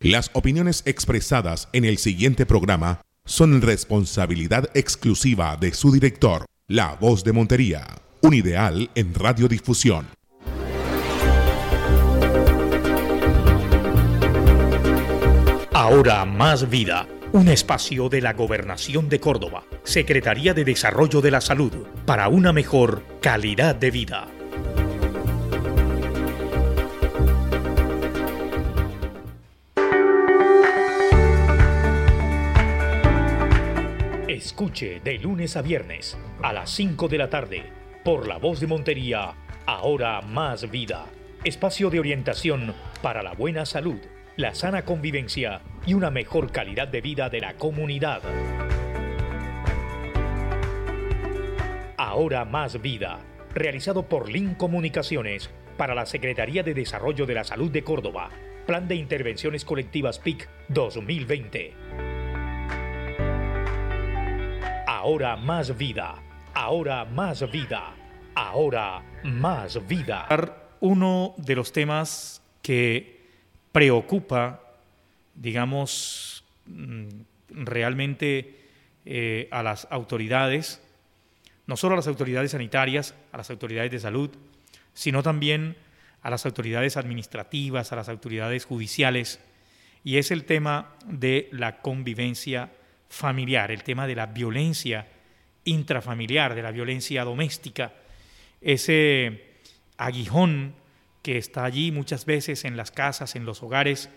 Las opiniones expresadas en el siguiente programa son responsabilidad exclusiva de su director, La Voz de Montería, un ideal en radiodifusión. Ahora más vida, un espacio de la Gobernación de Córdoba, Secretaría de Desarrollo de la Salud, para una mejor calidad de vida. Escuche de lunes a viernes a las 5 de la tarde por la voz de Montería, ahora más vida. Espacio de orientación para la buena salud, la sana convivencia y una mejor calidad de vida de la comunidad. Ahora más vida, realizado por Link Comunicaciones para la Secretaría de Desarrollo de la Salud de Córdoba. Plan de Intervenciones Colectivas PIC 2020. Ahora más vida. Ahora más vida. Ahora más vida. Uno de los temas que preocupa, digamos, mm, realmente eh, a las autoridades, no solo a las autoridades sanitarias, a las autoridades de salud, sino también a las autoridades administrativas, a las autoridades judiciales, y es el tema de la convivencia familiar, el tema de la violencia intrafamiliar, de la violencia doméstica, ese aguijón que está allí muchas veces en las casas, en los hogares,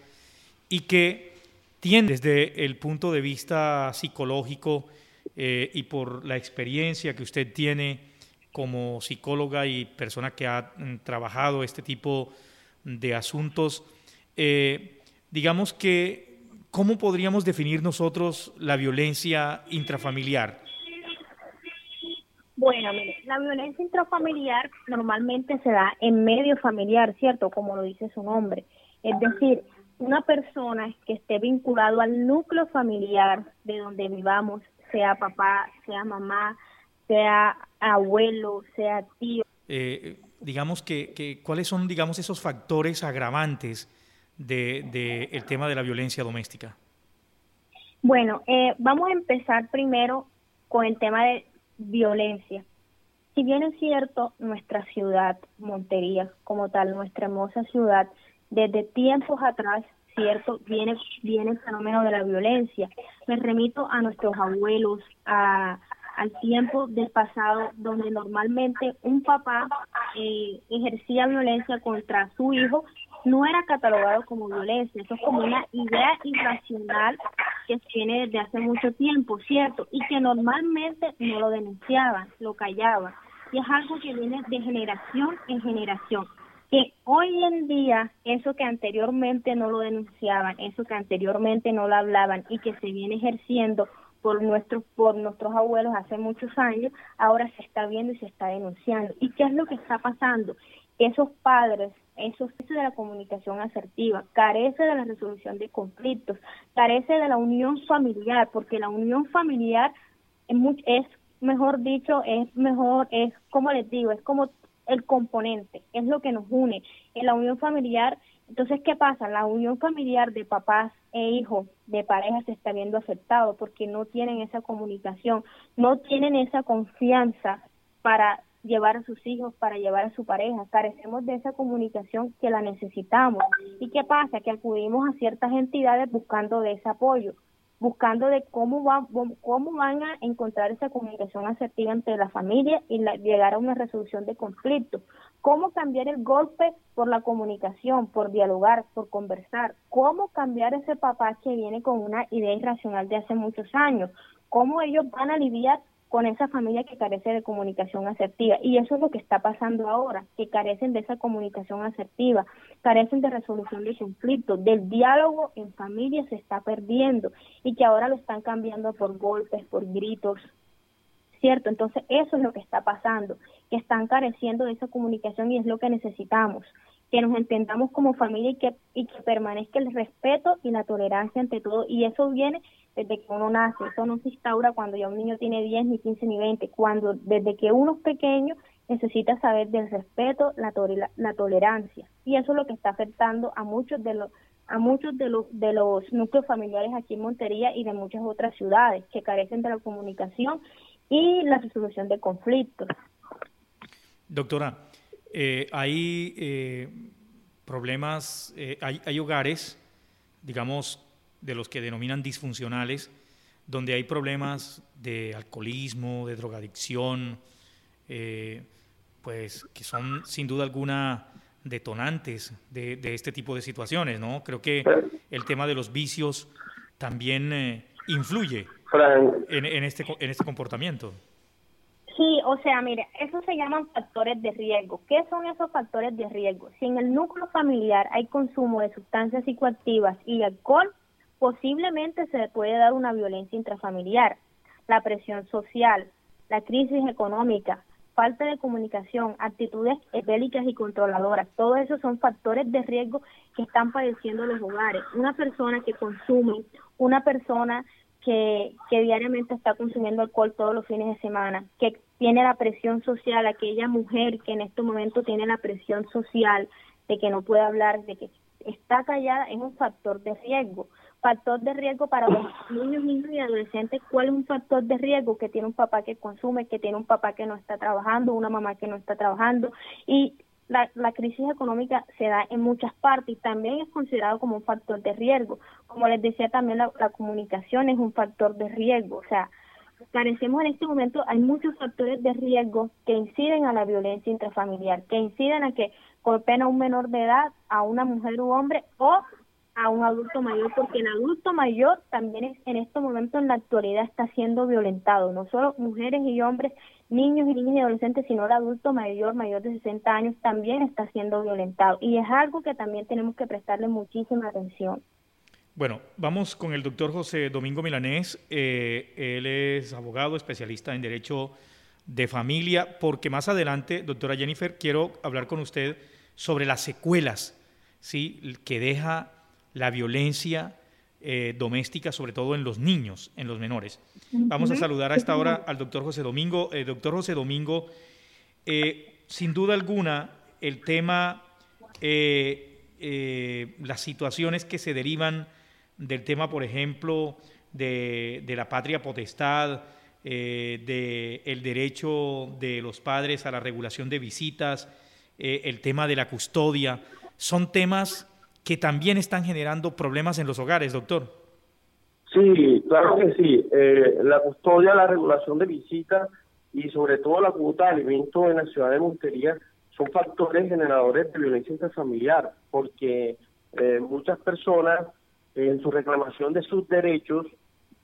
y que tiene desde el punto de vista psicológico eh, y por la experiencia que usted tiene como psicóloga y persona que ha mm, trabajado este tipo de asuntos, eh, digamos que ¿Cómo podríamos definir nosotros la violencia intrafamiliar? Bueno, mire, la violencia intrafamiliar normalmente se da en medio familiar, ¿cierto? Como lo dice su nombre. Es decir, una persona que esté vinculado al núcleo familiar de donde vivamos, sea papá, sea mamá, sea abuelo, sea tío. Eh, digamos que, que, ¿cuáles son, digamos, esos factores agravantes del de, el tema de la violencia doméstica? Bueno, eh, vamos a empezar primero con el tema de violencia. Si bien es cierto, nuestra ciudad, Montería, como tal, nuestra hermosa ciudad, desde tiempos atrás, cierto, viene, viene el fenómeno de la violencia. Me remito a nuestros abuelos, a, al tiempo del pasado, donde normalmente un papá eh, ejercía violencia contra su hijo no era catalogado como violencia, eso es como una idea irracional que tiene desde hace mucho tiempo, ¿cierto? Y que normalmente no lo denunciaban, lo callaban. Y es algo que viene de generación en generación. Que hoy en día, eso que anteriormente no lo denunciaban, eso que anteriormente no lo hablaban y que se viene ejerciendo por nuestros por nuestros abuelos hace muchos años, ahora se está viendo y se está denunciando. ¿Y qué es lo que está pasando? Esos padres eso es de la comunicación asertiva, carece de la resolución de conflictos, carece de la unión familiar, porque la unión familiar es, es mejor dicho, es mejor, es como les digo, es como el componente, es lo que nos une. En la unión familiar, entonces, ¿qué pasa? La unión familiar de papás e hijos de pareja se está viendo afectado porque no tienen esa comunicación, no tienen esa confianza para llevar a sus hijos, para llevar a su pareja. Carecemos de esa comunicación que la necesitamos. ¿Y qué pasa? Que acudimos a ciertas entidades buscando de ese apoyo, buscando de cómo, va, cómo van a encontrar esa comunicación asertiva entre la familia y llegar a una resolución de conflictos. Cómo cambiar el golpe por la comunicación, por dialogar, por conversar. Cómo cambiar ese papá que viene con una idea irracional de hace muchos años. Cómo ellos van a aliviar con esa familia que carece de comunicación asertiva. Y eso es lo que está pasando ahora, que carecen de esa comunicación asertiva, carecen de resolución de conflictos, del diálogo en familia se está perdiendo y que ahora lo están cambiando por golpes, por gritos, ¿cierto? Entonces eso es lo que está pasando, que están careciendo de esa comunicación y es lo que necesitamos que nos entendamos como familia y que, y que permanezca el respeto y la tolerancia ante todo. Y eso viene desde que uno nace, eso no se instaura cuando ya un niño tiene 10, ni 15, ni 20, cuando desde que uno es pequeño necesita saber del respeto, la, la tolerancia. Y eso es lo que está afectando a muchos de los a muchos de los, de los núcleos familiares aquí en Montería y de muchas otras ciudades que carecen de la comunicación y la resolución de conflictos. Doctora, eh, hay eh, problemas, eh, hay, hay hogares, digamos, de los que denominan disfuncionales, donde hay problemas de alcoholismo, de drogadicción, pues que son sin duda alguna detonantes de, este tipo de situaciones, ¿no? Creo que el tema de los vicios también eh, influye en, este, en este comportamiento. Sí, o sea, mire, eso se llaman factores de riesgo. ¿Qué son esos factores de riesgo? Si en el núcleo familiar hay consumo de sustancias psicoactivas y alcohol, posiblemente se puede dar una violencia intrafamiliar. La presión social, la crisis económica, falta de comunicación, actitudes bélicas y controladoras, todos esos son factores de riesgo que están padeciendo los hogares. Una persona que consume, una persona que, que diariamente está consumiendo alcohol todos los fines de semana, que tiene la presión social, aquella mujer que en este momento tiene la presión social de que no puede hablar, de que está callada, es un factor de riesgo factor de riesgo para los niños, niños y adolescentes, cuál es un factor de riesgo que tiene un papá que consume, que tiene un papá que no está trabajando, una mamá que no está trabajando. Y la, la crisis económica se da en muchas partes y también es considerado como un factor de riesgo. Como les decía también la, comunicación es un factor de riesgo, o sea, carecemos en este momento, hay muchos factores de riesgo que inciden a la violencia intrafamiliar, que inciden a que golpeen a un menor de edad, a una mujer u hombre o a un adulto mayor, porque el adulto mayor también es, en este momento en la actualidad está siendo violentado, no solo mujeres y hombres, niños y niñas y adolescentes, sino el adulto mayor, mayor de 60 años, también está siendo violentado. Y es algo que también tenemos que prestarle muchísima atención. Bueno, vamos con el doctor José Domingo Milanés. Eh, él es abogado, especialista en Derecho de Familia, porque más adelante, doctora Jennifer, quiero hablar con usted sobre las secuelas ¿sí? que deja la violencia eh, doméstica, sobre todo en los niños, en los menores. Vamos a saludar a esta hora al doctor José Domingo. Eh, doctor José Domingo, eh, sin duda alguna, el tema, las situaciones que se derivan del tema, por ejemplo, de, la patria potestad, del el derecho de los padres a la regulación de visitas, el tema de la custodia, son temas que también están generando problemas en los hogares, doctor. Sí, claro que sí. Eh, la custodia, la regulación de visitas y sobre todo la cuota de alimentos en la ciudad de Montería son factores generadores de violencia intrafamiliar, porque eh, muchas personas en su reclamación de sus derechos,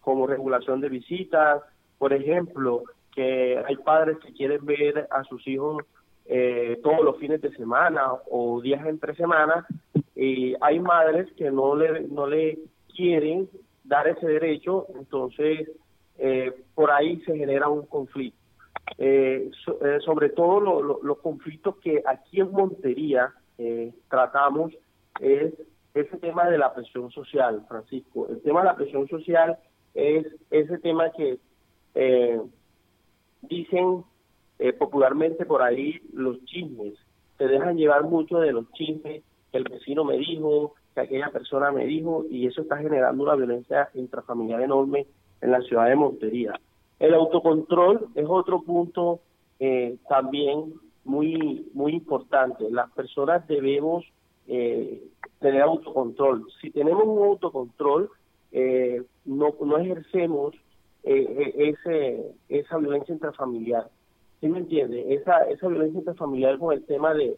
como regulación de visitas, por ejemplo, que hay padres que quieren ver a sus hijos eh, todos los fines de semana o días entre semanas, y hay madres que no le, no le quieren dar ese derecho, entonces eh, por ahí se genera un conflicto. Eh, sobre todo los conflictos que aquí en Montería tratamos es ese tema de la presión social, Francisco. El tema de la presión social es ese tema que dicen eh, popularmente por ahí los chismes. Se dejan llevar mucho de los chismes que el vecino me dijo, que aquella persona me dijo, y eso está generando una violencia intrafamiliar enorme en la ciudad de Montería. El autocontrol es otro punto eh, también muy, muy importante. Las personas debemos eh, tener autocontrol. Si tenemos un autocontrol, no, no ejercemos ese, esa violencia intrafamiliar. ¿Sí me entiende? Esa, esa violencia intrafamiliar con el tema de,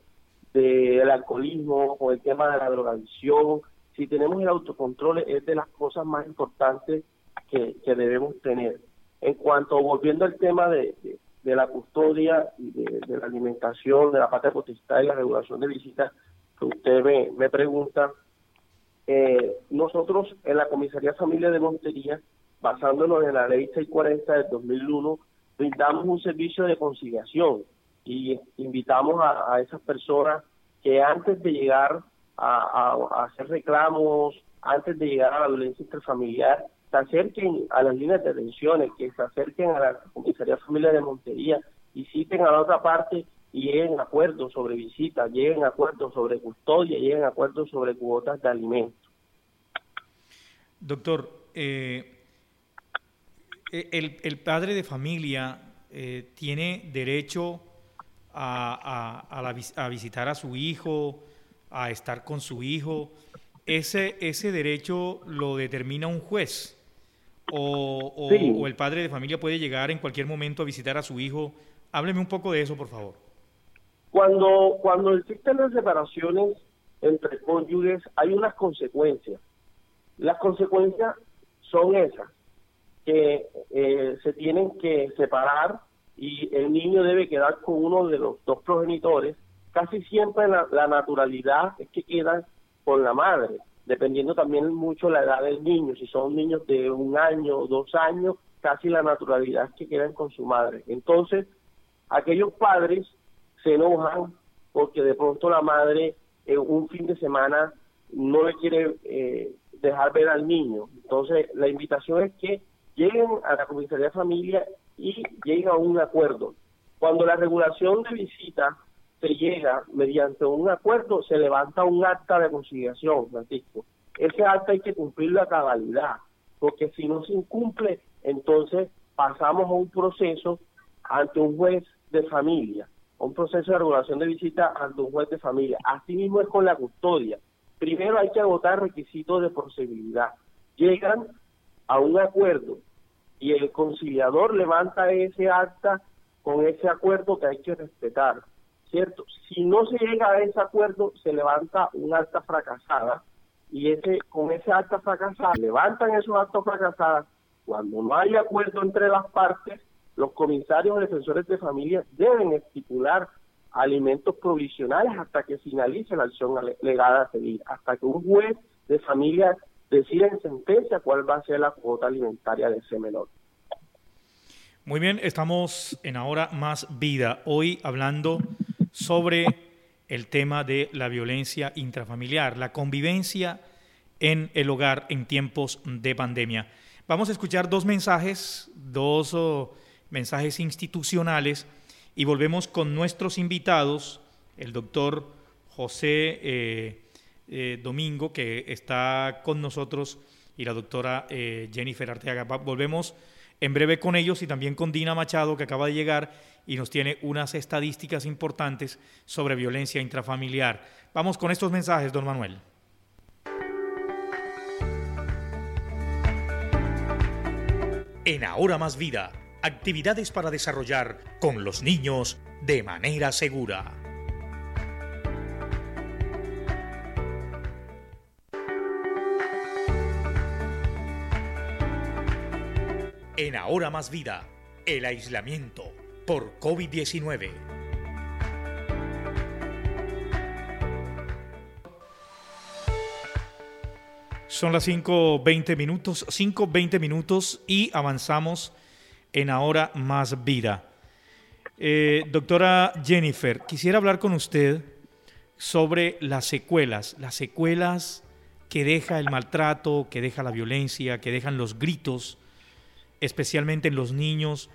del alcoholismo, con el tema de la drogadicción, si tenemos el autocontrol es de las cosas más importantes que, que debemos tener. En cuanto, volviendo al tema de, de, la custodia y de, la alimentación, de la patria potestad y la regulación de visitas, que usted me, me pregunta, eh, nosotros en la Comisaría Familia de Montería, basándonos en la ley 640 del 2001, brindamos un servicio de conciliación y invitamos a, esas personas que antes de llegar a, hacer reclamos, antes de llegar a la violencia interfamiliar, se acerquen a las líneas de atenciones, que se acerquen a la Comisaría Familia de Montería, visiten a la otra parte y lleguen a acuerdos sobre visitas, lleguen a acuerdos sobre custodia, lleguen a acuerdos sobre cuotas de alimentos. Doctor, eh, el, el, padre de familia eh, tiene derecho a, a, a, visitar a su hijo, a estar con su hijo. Ese, ese derecho lo determina un juez. O, o, el padre de familia puede llegar en cualquier momento a visitar a su hijo. Hábleme un poco de eso, por favor. Cuando, cuando existen las separaciones entre cónyuges, hay unas consecuencias. Las consecuencias son esas, que eh, se tienen que separar y el niño debe quedar con uno de los dos progenitores. Casi siempre la, naturalidad es que quedan con la madre, dependiendo también mucho la edad del niño. Si son niños de un año o dos años, casi la naturalidad es que quedan con su madre. Entonces, aquellos padres se enojan porque de pronto la madre en un fin de semana no le quiere eh, dejar ver al niño. Entonces, la invitación es que lleguen a la comisaría de familia y lleguen a un acuerdo. Cuando la regulación de visita se llega mediante un acuerdo, se levanta un acta de conciliación, Francisco. Ese acta hay que cumplirlo a cabalidad, porque si no se incumple, entonces pasamos a un proceso ante un juez de familia, un proceso de regulación de visita ante un juez de familia. Así mismo es con la custodia primero hay que agotar requisitos de posibilidad. Llegan a un acuerdo y el conciliador levanta ese acta con ese acuerdo que hay que respetar, ¿cierto? Si no se llega a ese acuerdo, se levanta un acta fracasada y ese con ese acta fracasada levantan esos actos fracasadas. Cuando no hay acuerdo entre las partes, los comisarios defensores de familia deben estipular alimentos provisionales hasta que finalice la acción legada a seguir, hasta que un juez de familia decida en sentencia cuál va a ser la cuota alimentaria de ese menor. Muy bien, estamos en Ahora Más Vida, hoy hablando sobre el tema de la violencia intrafamiliar, la convivencia en el hogar en tiempos de pandemia. Vamos a escuchar dos mensajes, dos oh, mensajes institucionales y volvemos con nuestros invitados, el doctor José eh, eh, Domingo, que está con nosotros, y la doctora eh, Jennifer Arteaga. Volvemos en breve con ellos y también con Dina Machado, que acaba de llegar y nos tiene unas estadísticas importantes sobre violencia intrafamiliar. Vamos con estos mensajes, don Manuel. En Ahora Más Vida actividades para desarrollar con los niños de manera segura. En Ahora Más Vida, el aislamiento por COVID-19. Son las 5.20 minutos, 5.20 minutos y avanzamos en Ahora Más Vida. Eh, doctora Jennifer, quisiera hablar con usted sobre las secuelas, las secuelas que deja el maltrato, que deja la violencia, que dejan los gritos, especialmente en los niños,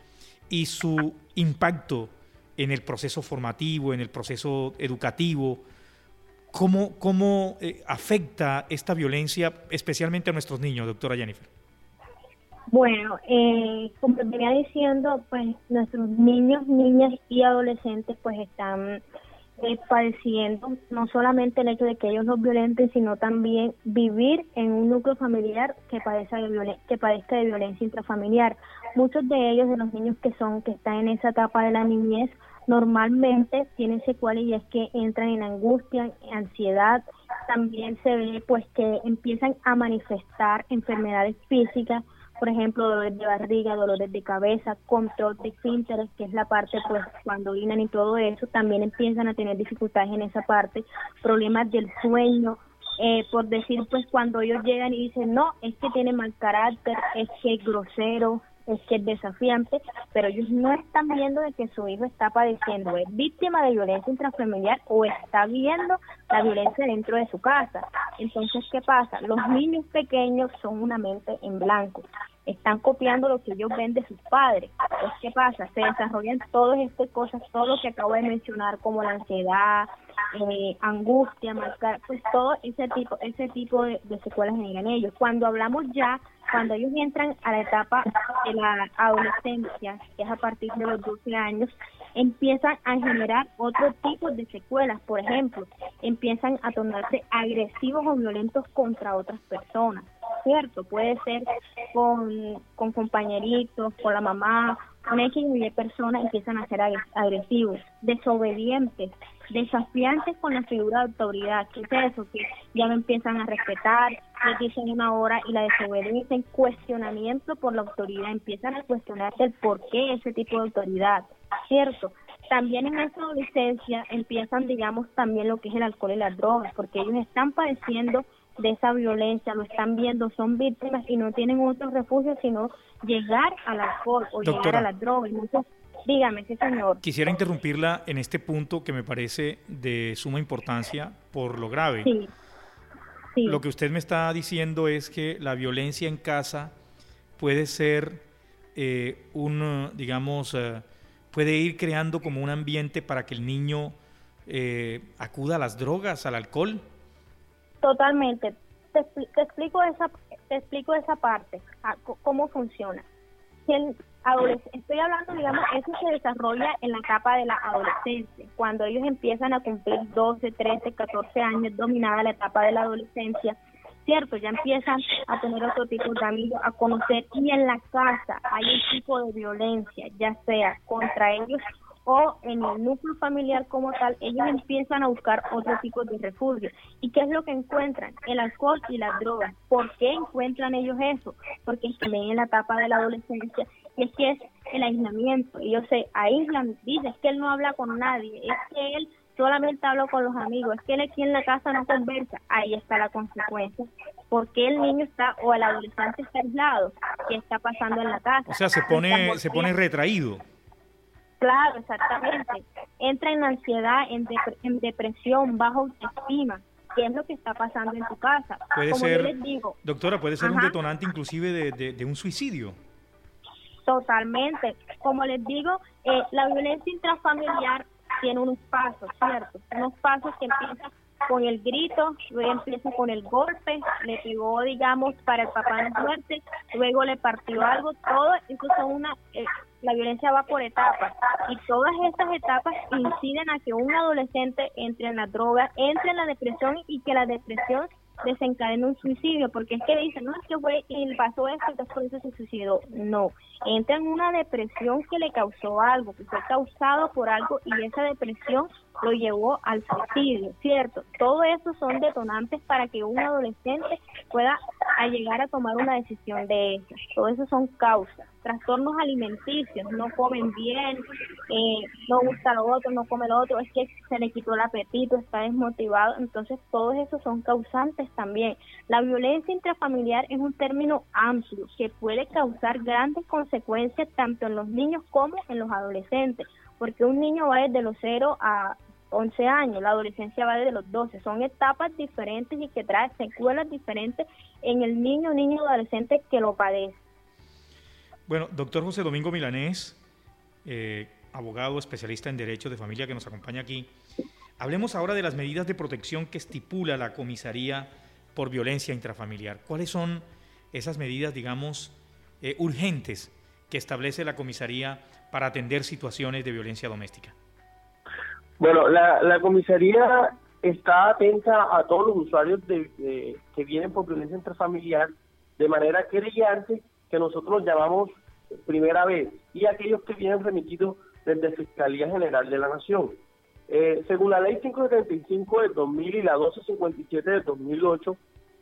y su impacto en el proceso formativo, en el proceso educativo. ¿Cómo, cómo eh, afecta esta violencia especialmente a nuestros niños, doctora Jennifer? Bueno, eh, como venía diciendo, pues nuestros niños, niñas y adolescentes pues están eh, padeciendo no solamente el hecho de que ellos los violenten, sino también vivir en un núcleo familiar que padezca de, que padezca de violencia intrafamiliar. Muchos de ellos, de los niños que son, que están en esa etapa de la niñez, normalmente tienen secuelas y es que entran en angustia, ansiedad, también se ve pues que empiezan a manifestar enfermedades físicas por ejemplo, dolores de barriga, dolores de cabeza, control de esfínteres, que es la parte, pues, cuando orinan y todo eso, también empiezan a tener dificultades en esa parte, problemas del sueño, eh, por decir, pues, cuando ellos llegan y dicen, no, es que tiene mal carácter, es que es grosero, es que es desafiante, pero ellos no están viendo de que su hijo está padeciendo, es víctima de violencia intrafamiliar o está viendo la violencia dentro de su casa. Entonces, ¿qué pasa? Los niños pequeños son una mente en blanco, están copiando lo que ellos ven de sus padres. Entonces, ¿qué pasa? Se desarrollan todas estas cosas, todo lo que acabo de mencionar, como la ansiedad, eh, angustia, marcar, pues todo ese tipo, ese tipo de, de secuelas generan ellos. Cuando hablamos ya, cuando ellos entran a la etapa de la adolescencia, que es a partir de los 12 años, empiezan a generar otro tipo de secuelas. Por ejemplo, empiezan a tornarse agresivos o violentos contra otras personas. ¿Cierto? Puede ser con, con compañeritos, con la mamá, con X y personas empiezan a ser agresivos, desobedientes, desafiantes con la figura de autoridad. ¿Qué es eso? Que ya no empiezan a respetar, les dicen una hora y la desobedecen, cuestionamiento por la autoridad, empiezan a cuestionarse el por qué ese tipo de autoridad. ¿cierto? También en esa adolescencia empiezan, digamos, también lo que es el alcohol y las drogas, porque ellos están padeciendo de esa violencia, lo están viendo, son víctimas y no tienen otro refugio sino llegar al alcohol o llegar a las drogas. Dígame, sí señor. Quisiera interrumpirla en este punto que me parece de suma importancia por lo grave. Sí. Lo que usted me está diciendo es que la violencia en casa puede ser eh, un, digamos, eh, puede ir creando como un ambiente para que el niño eh, acuda a las drogas, al alcohol. Totalmente. Te, explico esa te explico esa parte, cómo funciona. el estoy hablando, digamos, eso se desarrolla en la etapa de la adolescencia, cuando ellos empiezan a cumplir 12, 13, 14 años, dominada la etapa de la adolescencia, ¿cierto? Ya empiezan a tener otro tipo de amigos, a conocer y en la casa hay un tipo de violencia, ya sea contra ellos o en el núcleo familiar como tal, ellos empiezan a buscar otro tipo de refugio. ¿Y qué es lo que encuentran? El alcohol y las drogas. ¿Por qué encuentran ellos eso? Porque también en la etapa de la adolescencia y es que es el aislamiento. Ellos se aíslan, dicen es que él no habla con nadie, es que él solamente hablo con los amigos, es que él aquí en la casa no conversa, ahí está la consecuencia, porque el niño está o el adolescente está aislado, ¿qué está pasando en la casa? O sea, se pone, se pone retraído. Claro, exactamente. Entra en ansiedad, en, en depresión, bajo autoestima. ¿Qué es lo que está pasando en tu casa? Puede ser, doctora, puede ser un detonante inclusive de, de, un suicidio. Totalmente. Como les digo, eh, la violencia intrafamiliar tiene unos pasos, ¿cierto? Unos pasos que empiezan con el grito, luego empieza con el golpe, le pegó, digamos, para el papá de muerte, luego le partió algo, todo son una, eh, la violencia va por etapas y todas estas etapas inciden a que un adolescente entre en la droga, entre en la depresión y que la depresión desencadena un suicidio, porque es que dicen, no, es que fue y pasó esto, entonces por eso se suicidó. No, entra en una depresión que le causó algo, que fue causado por algo y esa depresión lo llevó al suicidio, ¿cierto? Todo eso son detonantes para que un adolescente pueda llegar a tomar una decisión de eso. Todo eso son causas. Trastornos alimenticios, no comen bien, eh, no gusta lo otro, no come lo otro, es que se le quitó el apetito, está desmotivado. Entonces, todos esos son causantes también. La violencia intrafamiliar es un término amplio que puede causar grandes consecuencias tanto en los niños como en los adolescentes porque un niño va desde los 0 a 11 años, la adolescencia va desde los 12, son etapas diferentes y que traen secuelas diferentes en el niño, niño adolescente que lo padece. Bueno, doctor José Domingo Milanés, eh, abogado especialista en Derecho de Familia que nos acompaña aquí, hablemos ahora de las medidas de protección que estipula la comisaría por violencia intrafamiliar. ¿Cuáles son esas medidas, digamos, eh, urgentes que establece la comisaría para atender situaciones de violencia doméstica? Bueno, la, comisaría está atenta a todos los usuarios de, que vienen por violencia intrafamiliar de manera querellante, que nosotros llamamos primera vez, y aquellos que vienen remitidos desde Fiscalía General de la Nación. Eh, según la Ley 575 del 2000 y la 1257 del 2008,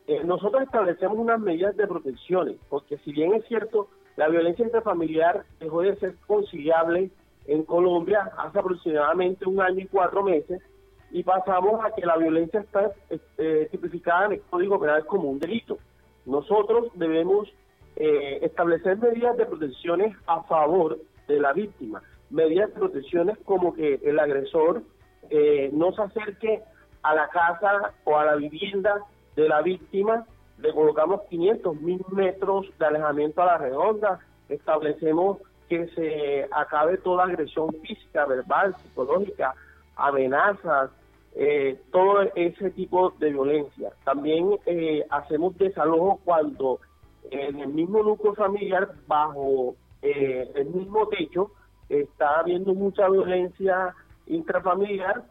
eh, nosotros establecemos unas medidas de protecciones, porque si bien es cierto, la violencia intrafamiliar dejó de ser conciliable en Colombia hace aproximadamente un año y cuatro meses y pasamos a que la violencia está este, tipificada en el Código Penal como un delito. Nosotros debemos eh, establecer medidas de protecciones a favor de la víctima, medidas de protecciones como que el agresor eh, no se acerque a la casa o a la vivienda de la víctima le colocamos 500 mil metros de alejamiento a la redonda, establecemos que se acabe toda agresión física, verbal, psicológica, amenazas, eh, todo ese tipo de violencia. También eh, hacemos desalojo cuando en el mismo núcleo familiar, bajo eh, el mismo techo, está habiendo mucha violencia intrafamiliar.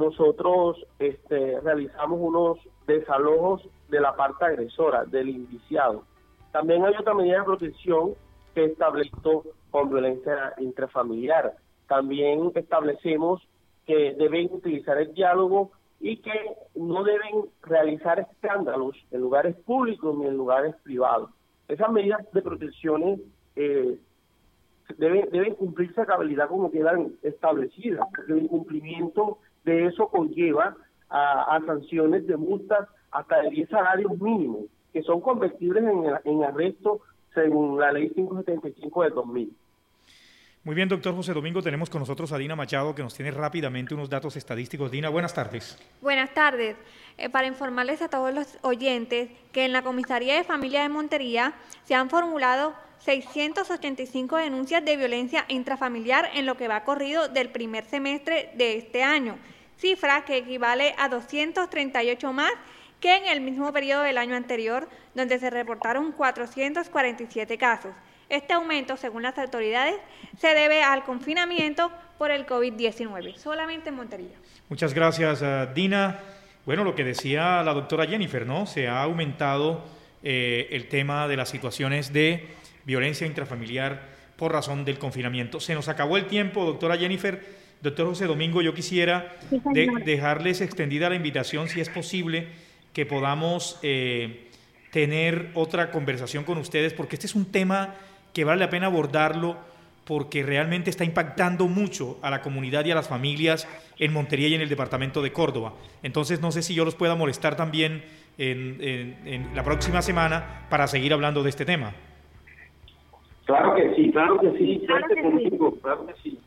nosotros este, realizamos unos desalojos de la parte agresora, del indiciado. También hay otra medida de protección que estableció con violencia intrafamiliar. También establecemos que deben utilizar el diálogo y que no deben realizar escándalos en lugares públicos ni en lugares privados. Esas medidas de protección eh, deben, cumplirse a cabalidad como quedan establecidas, el incumplimiento de eso conlleva a, sanciones de multas hasta de 10 salarios mínimos, que son convertibles en, en arresto según la ley 575 de 2000. Muy bien, doctor José Domingo, tenemos con nosotros a Dina Machado que nos tiene rápidamente unos datos estadísticos. Dina, buenas tardes. Buenas tardes. Eh, para informarles a todos los oyentes que en la Comisaría de Familia de Montería se han formulado 685 denuncias de violencia intrafamiliar en lo que va corrido del primer semestre de este año, cifra que equivale a 238 más que en el mismo periodo del año anterior, donde se reportaron 447 casos. Este aumento, según las autoridades, se debe al confinamiento por el COVID-19, solamente en Montería. Muchas gracias, eh, Dina. Bueno, lo que decía la doctora Jennifer, ¿no? Se ha aumentado eh, el tema de las situaciones de violencia intrafamiliar por razón del confinamiento. Se nos acabó el tiempo, doctora Jennifer. Doctor José Domingo, yo quisiera dejarles extendida la invitación, si es posible, que podamos eh, tener otra conversación con ustedes, porque este es un tema que vale la pena abordarlo porque realmente está impactando mucho a la comunidad y a las familias en Montería y en el departamento de Córdoba. Entonces no sé si yo los pueda molestar también en, la próxima semana para seguir hablando de este tema. Claro que sí, claro que sí, claro que conmigo, claro que sí.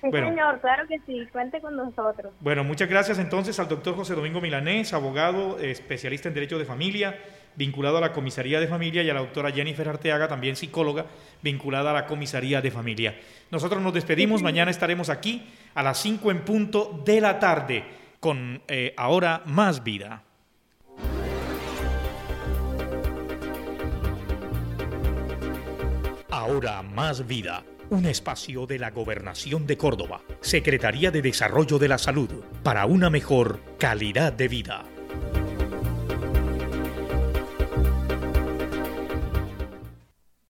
Sí, señor, claro que sí, cuente con nosotros. Bueno, muchas gracias entonces al doctor José Domingo Milanés, abogado, especialista en Derecho de Familia, vinculado a la Comisaría de Familia, y a la doctora Jennifer Arteaga, también psicóloga, vinculada a la Comisaría de Familia. Nosotros nos despedimos, mañana estaremos aquí a las 5 en punto de la tarde con eh, Ahora Más Vida. Ahora Más Vida, un espacio de la Gobernación de Córdoba, Secretaría de Desarrollo de la Salud, para una mejor calidad de vida.